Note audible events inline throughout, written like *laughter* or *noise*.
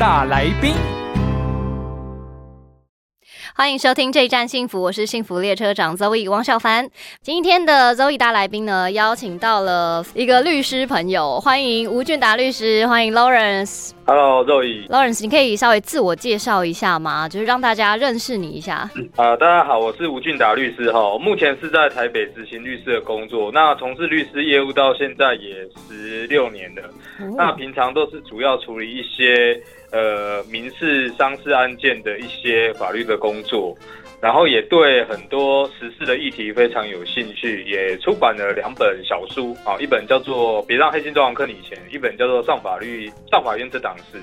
大来宾，欢迎收听这一站幸福，我是幸福列车长 Zoe 王小凡。今天的 Zoe 大来宾呢，邀请到了一个律师朋友，欢迎吴俊达律师，欢迎 Lawrence。Hello，肉姨。Lawrence，你可以稍微自我介绍一下吗？就是让大家认识你一下。啊、大家好，我是吴俊达律师哈，我目前是在台北执行律师的工作，那从事律师业务到现在也十六年了。那平常都是主要处理一些呃民事、商事案件的一些法律的工作，然后也对很多时事的议题非常有兴趣，也出版了两本小书啊，一本叫做《别让黑心装潢坑你钱》，一本叫做《上法律上法院这档事》，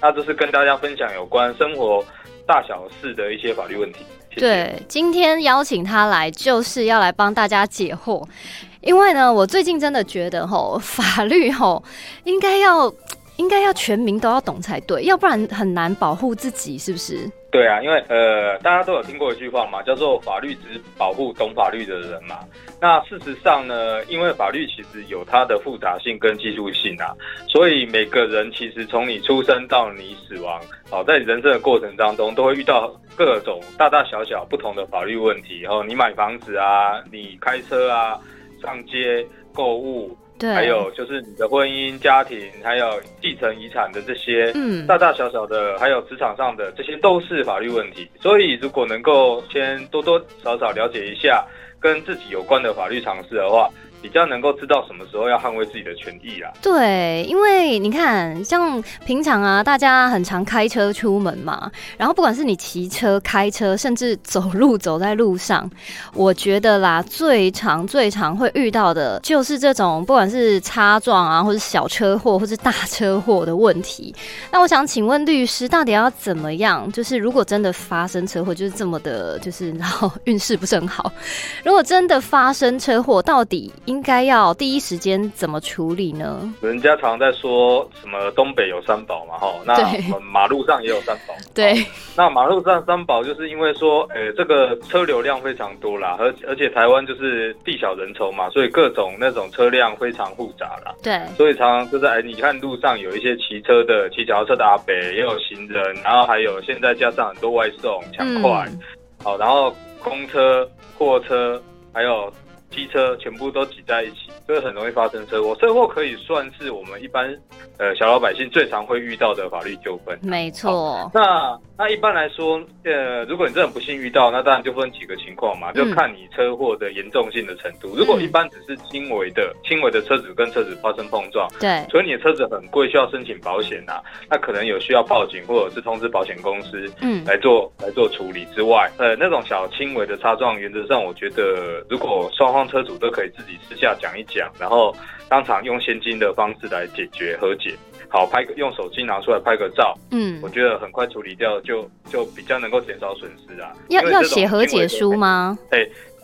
那这是跟大家分享有关生活大小事的一些法律问题。谢谢对，今天邀请他来，就是要来帮大家解惑。因为呢，我最近真的觉得吼，法律吼应该要应该要全民都要懂才对，要不然很难保护自己，是不是？对啊，因为呃，大家都有听过一句话嘛，叫做“法律只保护懂法律的人”嘛。那事实上呢，因为法律其实有它的复杂性跟技术性啊，所以每个人其实从你出生到你死亡，哦，在人生的过程当中，都会遇到各种大大小小不同的法律问题。哦，你买房子啊，你开车啊，上街购物，对，还有就是你的婚姻、家庭，还有继承遗产的这些，嗯，大大小小的，还有职场上的，这些都是法律问题。所以，如果能够先多多少少了解一下跟自己有关的法律常识的话，比较能够知道什么时候要捍卫自己的权益啦。对，因为你看，像平常啊，大家很常开车出门嘛，然后不管是你骑车、开车，甚至走路走在路上，我觉得啦，最常最常会遇到的就是这种不管是擦撞啊，或者小车祸，或是大车祸的问题。那我想请问律师，到底要怎么样？就是如果真的发生车祸，就是这么的，就是然后 *laughs* 运势不是很好，如果真的发生车祸，到底应该要第一时间怎么处理呢？人家常在说什么东北有三宝嘛，哈，那对我们马路上也有三宝。*laughs* 对，那马路上三宝就是因为说，呃，这个车流量非常多啦，而而且台湾就是地小人稠嘛，所以各种那种车辆非常复杂啦。对，所以常常就是哎，你看路上有一些骑车的、骑脚踏车的阿北，也有行人，然后还有现在加上很多外送抢快，嗯好，然后公车、货车还有机车全部都挤在一起，所以很容易发生车祸。车祸可以算是我们一般呃小老百姓最常会遇到的法律纠纷。没错，那那一般来说，呃，如果你真的不幸遇到，那当然就分几个情况嘛，就看你车祸的严重性的程度。如果一般只是轻微的、轻微的车子跟车子发生碰撞，对，所以你的车子很贵，需要申请保险啊，那可能有需要报警或者是通知保险公司嗯，来做来做处理之外，呃，那种小轻微的擦撞，原则上我觉得如果双方车主都可以自己私下讲一讲，然后当场用现金的方式来解决和解，好拍个用手机拿出来拍个照，嗯我，觉得很快处理掉就就比较能够减少损失啊。要要写和解书？吗？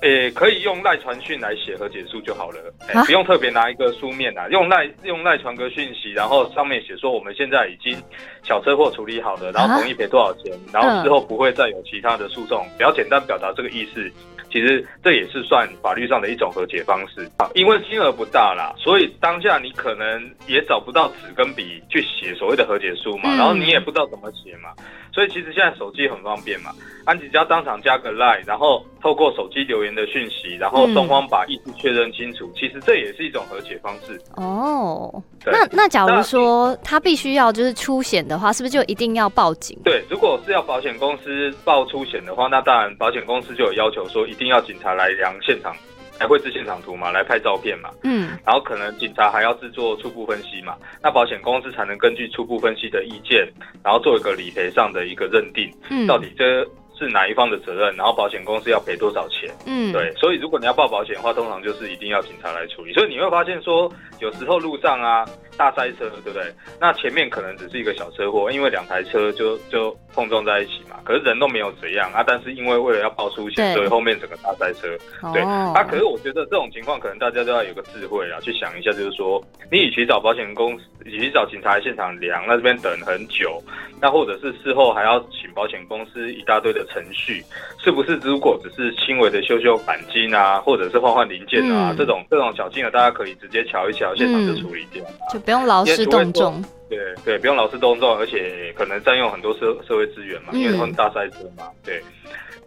诶、可以用赖传讯来写和解书就好了，不用特别拿一个书面啊，用赖用赖传个讯息，然后上面写说我们现在已经小车祸处理好了，然后同意赔多少钱，然后之后不会再有其他的诉讼，比较简单表达这个意思。其实这也是算法律上的一种和解方式。啊，因为金额不大啦，所以当下你可能也找不到纸跟笔去写所谓的和解书嘛，嗯。然后你也不知道怎么写嘛，所以其实现在手机很方便嘛，安吉只要当场加个 line，然后透过手机留言的讯息，然后双方把意思确认清楚，其实这也是一种和解方式。哦，那那假如说他必须要就是出险的话，是不是就一定要报警？对，如果是要保险公司报出险的话，那当然保险公司就有要求说，一定要警察来量现场，来绘制现场图嘛，来拍照片嘛，嗯，然后可能警察还要制作初步分析嘛，那保险公司才能根据初步分析的意见，然后做一个理赔上的一个认定，嗯，到底这是哪一方的责任，然后保险公司要赔多少钱。嗯，对，所以如果你要报保险的话，通常就是一定要警察来处理。所以你会发现说，有时候路上啊，大塞车，对不对？那前面可能只是一个小车祸，因为两台车就就碰撞在一起嘛，可是人都没有怎样啊。但是因为为了要报出险，所以后面整个大塞车。对，啊，可是我觉得这种情况可能大家都要有个智慧啊，去想一下，就是说，你与其找保险公司，与其找警察来现场量，那这边等很久，那或者是事后还要请保险公司一大堆的程序，是不是？如果只是轻微的修修钣金啊，或者是换换零件啊，这种这种小金额，大家可以直接瞧一瞧，现场就处理掉，就不用劳师动众。对对，不用劳师动众，而且可能占用很多社社会资源嘛，因为很大赛车嘛。对，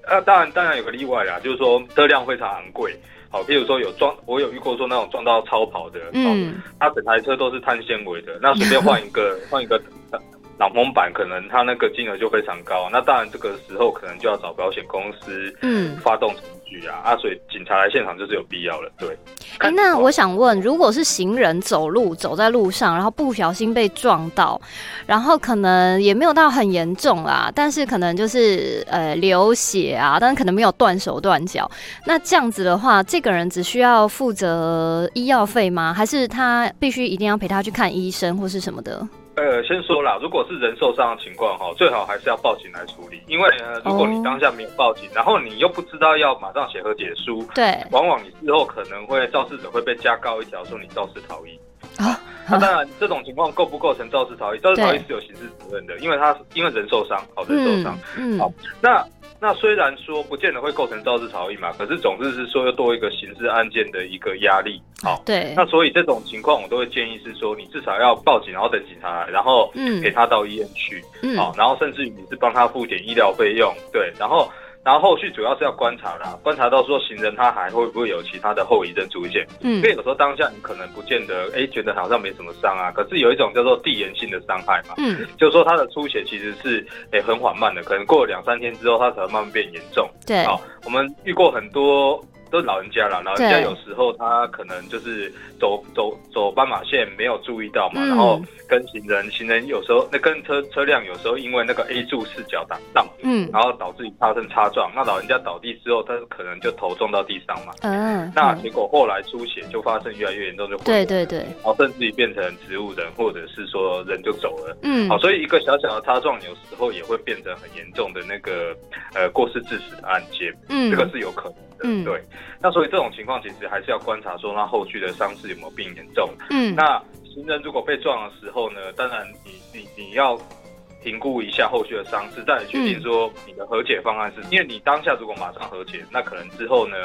啊，当然当然有个例外啦，就是说车辆非常昂贵。好，譬如说有撞，我有遇过说那种撞到超跑的，嗯，他整台车都是碳纤维的，那随便换一个 *laughs* 换一个挡风板，可能他那个金额就非常高。那当然这个时候可能就要找保险公司，嗯，发动程序。啊啊！所以警察来现场就是有必要了，对。哎，那我想问，如果是行人走路走在路上，然后不小心被撞到，然后可能也没有到很严重啦，但是可能就是呃流血啊，但是可能没有断手断脚。那这样子的话，这个人只需要负责医药费吗？还是他必须一定要陪他去看医生或是什么的？呃，先说啦，如果是人受伤的情况哈，最好还是要报警来处理，因为呃，如果你当下没有报警，然后你又不知道要马上写和解书，对，往往你之后可能会肇事者会被加告一条，说你肇事逃逸。啊。*laughs* 那当然，这种情况构不构成肇事逃逸？肇事逃逸是有刑事责任的，因为他因为人受伤，好人受伤，嗯，好，那。那虽然说不见得会构成肇事逃逸嘛，可是总之是说要多一个刑事案件的一个压力。好，对。那所以这种情况我都会建议是说，你至少要报警，然后等警察来，然后陪他到医院去。嗯。好，然后甚至于你是帮他付点医疗费用，对，然后。然后后续主要是要观察啦，观察到说行人他还会不会有其他的后遗症出现？嗯，因为有时候当下你可能不见得哎觉得好像没什么伤啊，可是有一种叫做递延性的伤害嘛，嗯，就是说他的出血其实是哎很缓慢的，可能过了两三天之后，他才会慢慢变严重。对，好，我们遇过很多。都是老人家了，老人家有时候他可能就是走走走斑马线没有注意到嘛，然后跟行人，行人有时候那跟车车辆有时候因为那个 A 柱视角挡挡，嗯，然后导致发生擦撞，那老人家倒地之后，他可能就头撞到地上嘛，嗯，那结果后来出血就发生越来越严重，就对对对，然后甚至于变成植物人，或者是说人就走了，嗯，好，所以一个小小的擦撞有时候也会变成很严重的那个呃过失致死的案件，嗯，这个是有可能。嗯，对，那所以这种情况其实还是要观察，说他后续的伤势有没有变严重。嗯，那行人如果被撞的时候呢，当然你你你要评估一下后续的伤势，再来决定说你的和解方案是，因为你当下如果马上和解，那可能之后呢，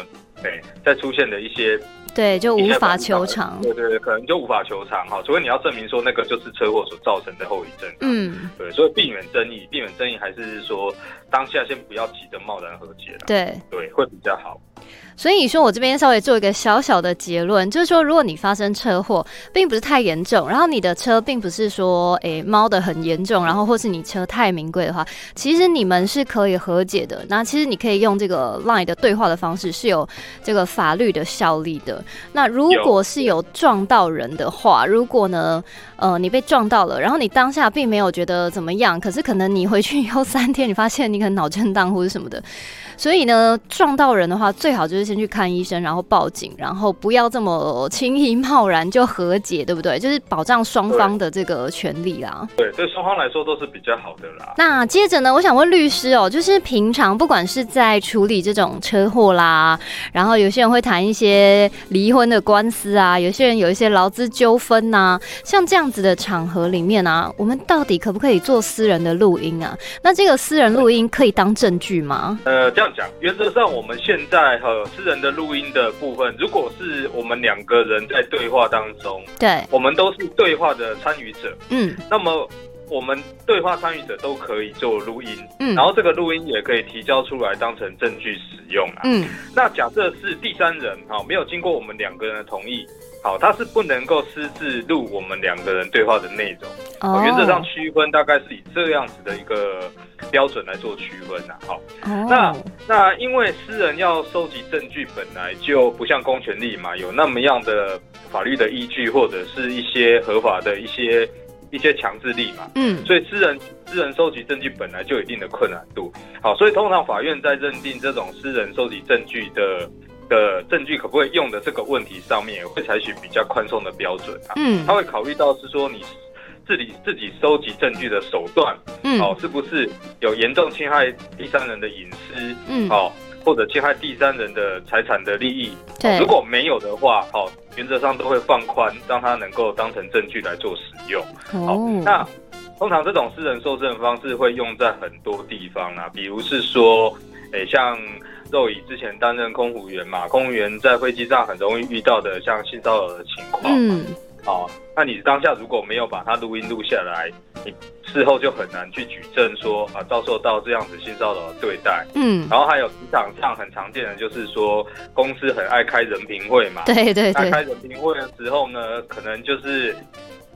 对，再出现的一些。对，就无法求偿。对对对，可能就无法求偿哈，除非你要证明说那个就是车祸所造成的后遗症。嗯，对，所以避免争议，避免争议还是说当下先不要急着贸然和解了。对对，会比较好。所以说我这边稍微做一个小小的结论，就是说，如果你发生车祸，并不是太严重，然后你的车并不是说诶猫的很严重，然后或是你车太名贵的话，其实你们是可以和解的。那其实你可以用这个 Line 的对话的方式，是有这个法律的效力的。那如果是有撞到人的话，如果呢，呃，你被撞到了，然后你当下并没有觉得怎么样，可是可能你回去以后三天，你发现你可能脑震荡或者什么的。*laughs* 所以呢，撞到人的话，最好就是先去看医生，然后报警，然后不要这么轻易贸然就和解，对不对？就是保障双方的这个权利啦。对，对双方来说都是比较好的啦。那接着呢，我想问律师哦，就是平常不管是在处理这种车祸啦，然后有些人会谈一些离婚的官司啊，有些人有一些劳资纠纷呐，像这样子的场合里面啊，我们到底可不可以做私人的录音啊？那这个私人录音可以当证据吗？呃，这样。讲原则上，我们现在和私人的录音的部分，如果是我们两个人在对话当中，对，我们都是对话的参与者，嗯，那么我们对话参与者都可以做录音，嗯，然后这个录音也可以提交出来当成证据使用啊，嗯，那假设是第三人哈，没有经过我们两个人的同意。好，他是不能够私自录我们两个人对话的内容。哦，原则上区分大概是以这样子的一个标准来做区分呐。好，那那因为私人要收集证据本来就不像公权力嘛，有那么样的法律的依据或者是一些合法的一些一些强制力嘛。嗯，所以私人私人收集证据本来就有一定的困难度。好，所以通常法院在认定这种私人收集证据的。的证据可不可以用的这个问题上面，也会采取比较宽松的标准啊。嗯他会考虑到是说你自己自己收集证据的手段，嗯哦，是不是有严重侵害第三人的隐私，嗯哦，或者侵害第三人的财产的利益。对哦如果没有的话，哦，原则上都会放宽，让他能够当成证据来做使用。好，哦那通常这种私人受证方式会用在很多地方啊，比如是说，诶，像肉以之前担任空服员嘛，空服员在飞机上很容易遇到的像性骚扰的情况，嗯。哦，那你当下如果没有把它录音录下来，你事后就很难去举证说啊遭受到这样子性骚扰的对待。嗯，然后还有职场上很常见的就是说，公司很爱开人评会嘛，对对对，那开人评会的时候呢，可能就是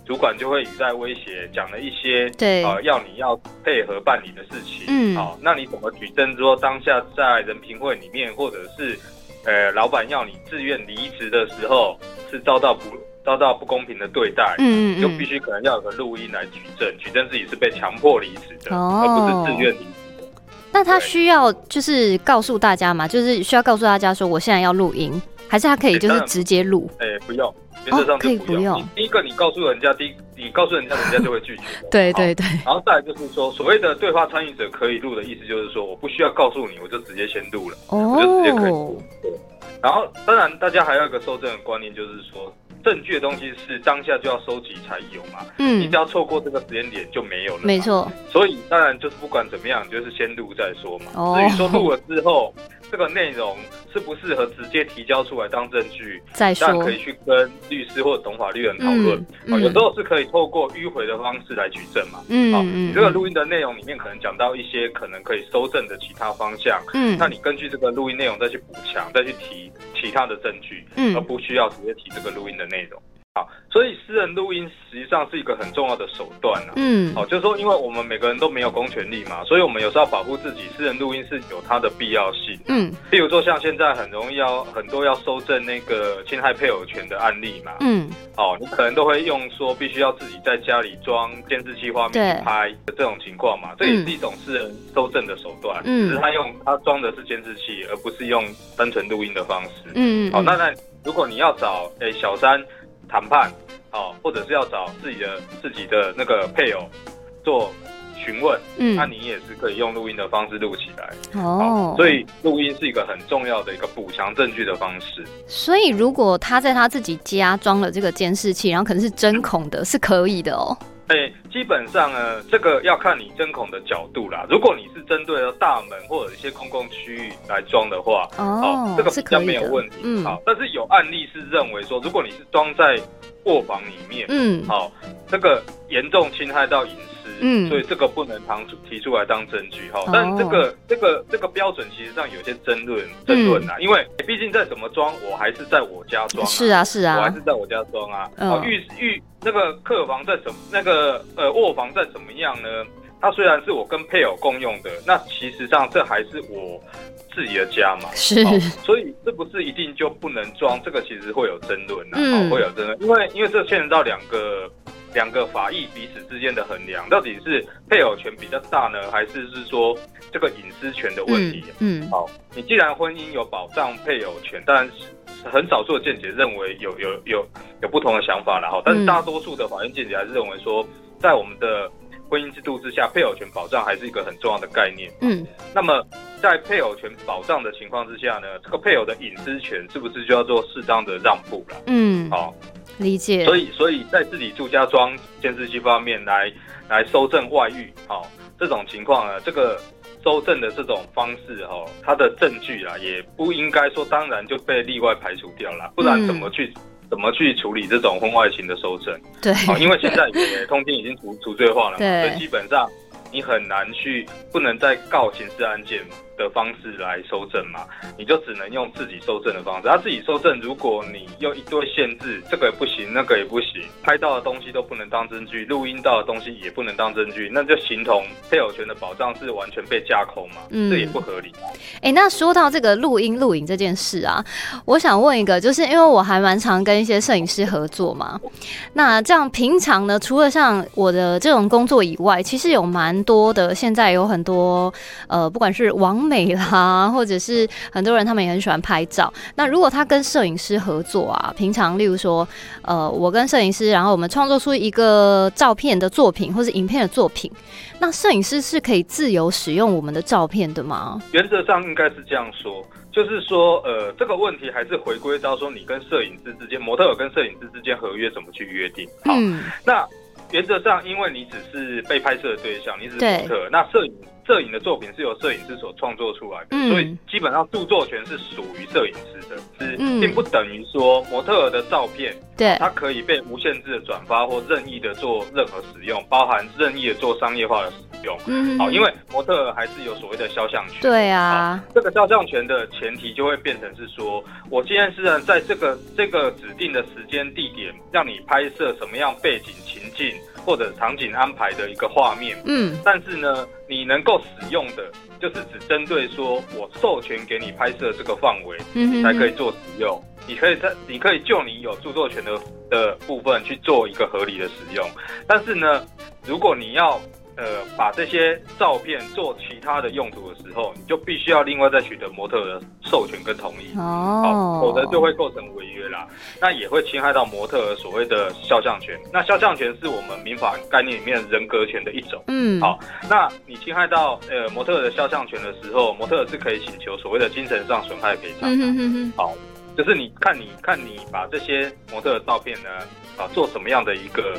主管就会语带威胁，讲了一些对呃要你要配合办理的事情。嗯好、那你怎么举证说当下在人评会里面，或者是呃老板要你自愿离职的时候，是遭到不遭到不公平的对待？嗯嗯就必须可能要有个录音来举证，举证自己是被强迫离职的，哦而不是自愿离职的。那他需要就是告诉大家嘛，就是需要告诉大家说我现在要录音，还是他可以就是直接录？哎、不用，原则上就不用。第一个，你告诉人家，第一你告诉人家，人家就会拒绝 *laughs* 对对对，然后再来就是说，所谓的对话参与者可以录的意思，就是说我不需要告诉你，我就直接先录了，我就直接可以哦录。，对。然后，当然，大家还有一个收证的观念，就是说，证据的东西是当下就要收集才有嘛，嗯你嗯只，要错过这个时间点就没有了。没。错，所以，当然就是不管怎么样，就是先录再说嘛。哦至于说录了之后，这个内容适不适合直接提交出来当证据，再说当然可，以去跟律师或者懂法律人讨论。有时候是可以透过迂回的方式来举证嘛。嗯好，嗯你这个录音的内容里面可能讲到一些可能可以收证的其他方向，嗯那你根据这个录音内容再去补强，再去提其他的证据，而嗯不需要直接提这个录音的内容。好，所以私人录音实际上是一个很重要的手段啊。嗯。好，就是说，因为我们每个人都没有公权力嘛，所以我们有时候要保护自己，私人录音是有它的必要性。嗯。譬如说，像现在很容易要很多要收证那个侵害配偶权的案例嘛，嗯。哦，你可能都会用说必须要自己在家里装监视器画面去拍的这种情况嘛，这也是一种私人收证的手段，嗯。只是他用他装的是监视器，而不是用单纯录音的方式。嗯，好、那那如果你要找诶、小三谈判，哦，或者是要找自己的自己的那个配偶做询问，嗯那你也是可以用录音的方式录起来。哦，所以录音是一个很重要的一个补强证据的方式。所以如果他在他自己家装了这个监视器，然后可能是针孔的，是可以的哦。哎、基本上呢，这个要看你针孔的角度啦。如果你是针对了大门或者一些公共区域来装的话，哦，这个是比较没有问题。嗯好，但是有案例是认为说，如果你是装在卧房里面，嗯好，这个严重侵害到隐私，嗯所以这个不能当提出来当证据哈哦。但这个这个这个标准其实上有些争论争论呐，因为毕竟再怎么装，我还是在我家装、啊是啊是啊我还是，在我家装啊。嗯哦，浴浴那个客房在怎那个呃卧房在怎么样呢？它虽然是我跟配偶共用的，那其实上这还是我自己的家嘛。是哦所以是不是一定就不能装？这个其实会有争论呐、嗯哦，会有争论，因为因为这牵扯到两个两个法益彼此之间的衡量，到底是配偶权比较大呢，还是是说这个隐私权的问嗯题？嗯好，你既然婚姻有保障配偶权，当然是很少数的见解认为有有有有不同的想法了哈，但是嗯大多数的法院见解还是认为说，在我们的婚姻制度之下，配偶权保障还是一个很重要的概念。嗯那么在配偶权保障的情况之下呢，这个配偶的隐私权是不是就要做适当的让步了？嗯，好、理解。所以所以在自己住家装监视器方面来来搜证外遇，好、这种情况呢，这个搜证的这种方式哈、它的证据啊，也不应该说当然就被例外排除掉了，不然嗯怎么去、怎么去处理这种婚外情的收证？对，好、因为现在也通奸已经除除罪化了所以基本上你很难去不能再告刑事案件的方式来收证嘛，你就只能用自己收证的方式。他自己收证，如果你用一堆限制，这个也不行，那个也不行，拍到的东西都不能当证据，录音到的东西也不能当证据，那就形同配偶权的保障是完全被架空嘛，嗯这也不合理。哎、那说到这个录音录影这件事啊，我想问一个，就是因为我还蛮常跟一些摄影师合作嘛，那这样平常呢，除了像我的这种工作以外，其实有蛮多的，现在有很多呃，不管是网美啦，或者是很多人他们也很喜欢拍照。那如果他跟摄影师合作啊，平常例如说，呃，我跟摄影师，然后我们创作出一个照片的作品或是影片的作品，那摄影师是可以自由使用我们的照片的吗？原则上应该是这样说，就是说，呃，这个问题还是回归到说你跟摄影师之间，模特儿跟摄影师之间合约怎么去约定。好，那原则上，因为你只是被拍摄的对象，你只是模特，那摄影。摄影的作品是由摄影师所创作出来的，所以基本上著作权是属于摄影师的，是并不等于说模特儿的照片，对，它可以被无限制的转发或任意的做任何使用，包含任意的做商业化的使用。嗯，好，因为模特儿还是有所谓的肖像权。对啊，这个肖像权的前提就会变成是说，我今天是在这个这个指定的时间地点，让你拍摄什么样背景情境。或者场景安排的一个画面，嗯，但是呢，你能够使用的，就是只针对说我授权给你拍摄这个范围，嗯，才可以做使用。你可以在，你可以就你有著作权的的部分去做一个合理的使用，但是呢，如果你要。呃，把这些照片做其他的用途的时候，你就必须要另外再取得模特的授权跟同意，哦，否则就会构成违约啦。那也会侵害到模特所谓的肖像权。那肖像权是我们民法概念里面人格权的一种。嗯，好，那你侵害到呃模特的肖像权的时候，模特是可以请求所谓的精神上损害赔偿。好，就是你看你看你把这些模特的照片呢，啊，做什么样的一个。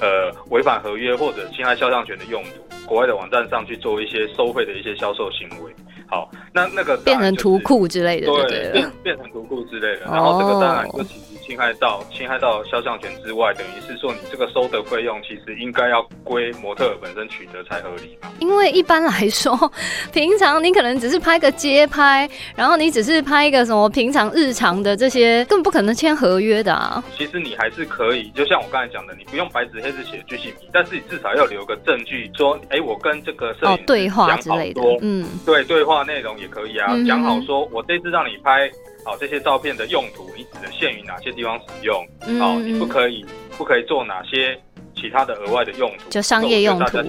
呃，违反合约或者侵害肖像权的用途，国外的网站上去做一些收费的一些销售行为，好，那那个变成图库之类的，对，变变成图库之类的，然后这个当然就。侵害到侵害到肖像权之外，等于是说你这个收的费用其实应该要归模特本身取得才合理嘛？因为一般来说，*laughs* 平常你可能只是拍个街拍，然后你只是拍一个什么平常日常的这些，更不可能签合约的啊。其实你还是可以，就像我刚才讲的，你不用白纸黑字写巨细靡，但是你至少要留个证据，说，哎，我跟这个摄影对话之类的，嗯，对，对话内容也可以啊，讲好说我这次让你拍。好，这些照片的用途，你只能限于哪些地方使用？好，你不可以，不可以做哪些其他的额外的用途？就商业用途。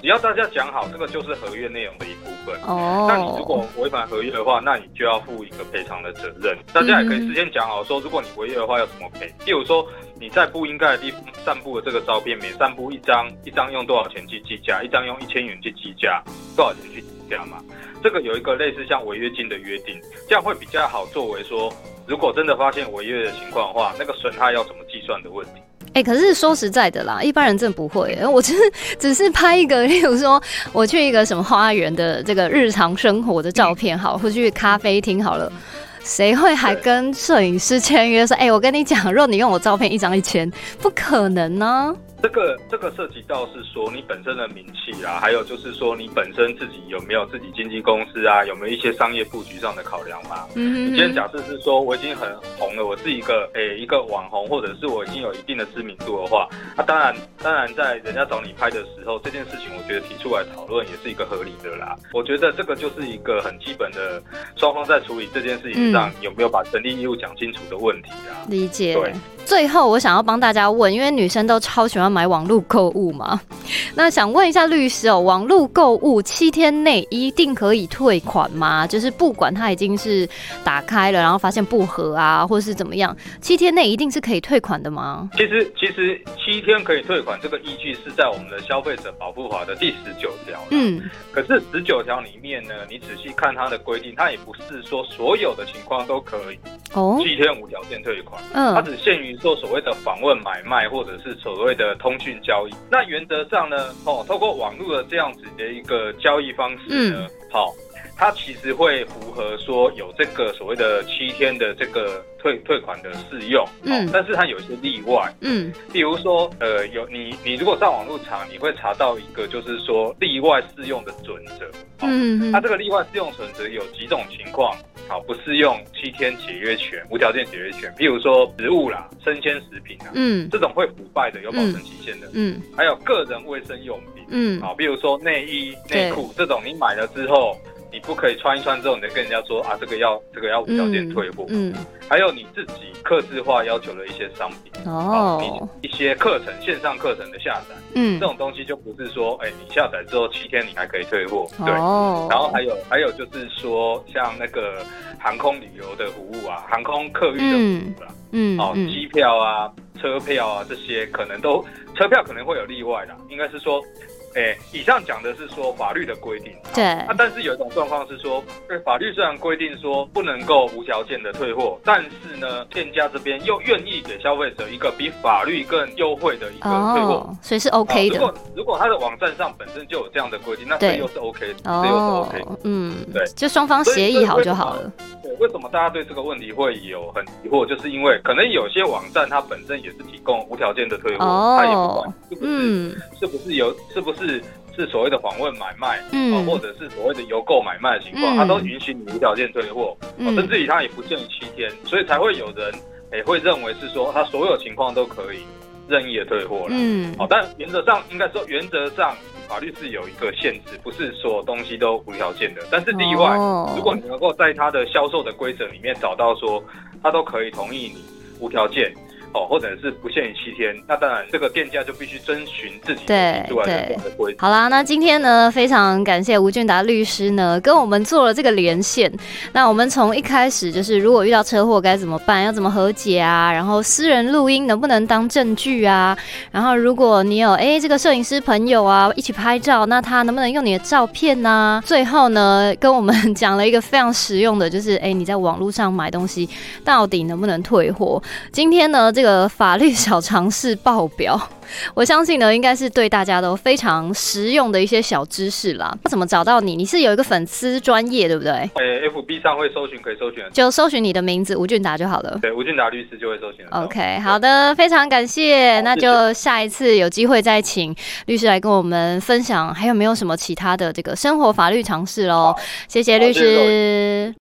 只要大家讲好，这个就是合约内容的一部分。哦。那你如果违反合约的话，那你就要负一个赔偿的责任。大家也可以事先讲好，说如果你违约的话要怎么赔。例如说，你在不应该的地方散布的这个照片，每散布一张，一张用多少钱去计价？一张用一千元去计价，多少钱去计价嘛？这个有一个类似像违约金的约定，这样会比较好作为说，如果真的发现违约的情况的话，那个损害要怎么计算的问题。哎，可是说实在的啦，一般人真的不会。我只是只是拍一个，例如说我去一个什么花园的这个日常生活的照片，好，或去咖啡厅好了，谁会还跟摄影师签约说，哎，我跟你讲，若你用我照片一张一千，不可能呢。这个这个涉及到是说你本身的名气啦，还有就是说你本身自己有没有自己经纪公司啊，有没有一些商业布局上的考量嘛？嗯，你今天假设是说我已经很红了，我是一个诶一个网红，或者是我已经有一定的知名度的话，那当然当然在人家找你拍的时候，这件事情我觉得提出来讨论也是一个合理的啦。我觉得这个就是一个很基本的双方在处理这件事情上有没有把权利义务讲清楚的问题啊。理解。对。最后，我想要帮大家问，因为女生都超喜欢买网络购物嘛，*laughs* 那想问一下律师哦，网络购物七天内一定可以退款吗？就是不管它已经是打开了，然后发现不合啊，或是怎么样，七天内一定是可以退款的吗？其实，其实七天可以退款，这个依据是在我们的消费者保护法的第十九条。嗯，可是十九条里面呢，你仔细看它的规定，它也不是说所有的情况都可以哦，七天无条件退款。嗯，它只限于。做所谓的访问买卖，或者是所谓的通讯交易，那原则上呢，哦，透过网络的这样子的一个交易方式呢，好，它其实会符合说有这个所谓的七天的这个退退款的适用，嗯，但是它有一些例外，嗯，比如说，呃，有你你如果上网络查，你会查到一个就是说例外适用的准则，嗯，它这个例外适用准则有几种情况。好，不适用七天解约权、无条件解约权。譬如说食物啦、生鲜食品啊，嗯，这种会腐败的、有保存期限的，嗯，还有个人卫生用品，嗯，好，比如说内衣、内裤这种，你买了之后，你不可以穿一穿之后，你再跟人家说啊，这个要这个要无条件退货。嗯，还有你自己客制化要求的一些商品，哦，一些课程线上课程的下载，嗯这，种东西就不是说，哎，你下载之后七天你还可以退货，对。哦，然后还有还有就是说，像那个航空旅游的服务啊，航空客运的服务啦，嗯机票啊、车票啊这些，可能都车票可能会有例外啦。应该是说，诶，以上讲的是说法律的规定。对啊，但是有一种状况是说，对法律虽然规定说不能够无条件的退货，但是呢，店家这边又愿意给消费者一个比法律更优惠的一个退货。哦，所以是 OK 的哦如果如果他的网站上本身就有这样的规定，那对这又是 OK，的，这又是 OK 嗯，对就双方协议好就好了。对，为什么大家对这个问题会有很疑惑？就是因为可能有些网站它本身也是提供无条件的退货，哦它也不管是不是、嗯是不是有是不是是是所谓的访问买卖，嗯哦，或者是所谓的邮购买卖的情况，嗯它都允许你无条件退货，甚至于它也不限于七天，所以才会有人诶、会认为是说它所有情况都可以任意的退货了。嗯好，但原则上应该说，原则上法律是有一个限制，不是所有东西都无条件的。但是例外，哦如果你能够在它的销售的规则里面找到说，他都可以同意你无条件。哦，或者是不限于七天，那当然这个店家就必须遵循自己的对。好啦，那今天呢，非常感谢吴俊达律师呢，跟我们做了这个连线。那我们从一开始就是，如果遇到车祸该怎么办，要怎么和解啊？然后私人录音能不能当证据啊？然后如果你有哎这个摄影师朋友啊一起拍照，那他能不能用你的照片呢、最后呢，跟我们讲了一个非常实用的，就是哎你在网络上买东西到底能不能退货？今天呢，这个法律小常识报表。*laughs* 我相信呢，应该是对大家都非常实用的一些小知识啦。怎么找到你？你是有一个粉丝专业，对不对？呃，FB 上会搜寻，可以搜寻就搜寻你的名字吴俊达就好了。对，吴俊达律师就会搜寻。OK，好的，非常感谢。那就下一次有机会再请律师来跟我们分享，还有没有什么其他的这个生活法律常识喽？谢谢律师。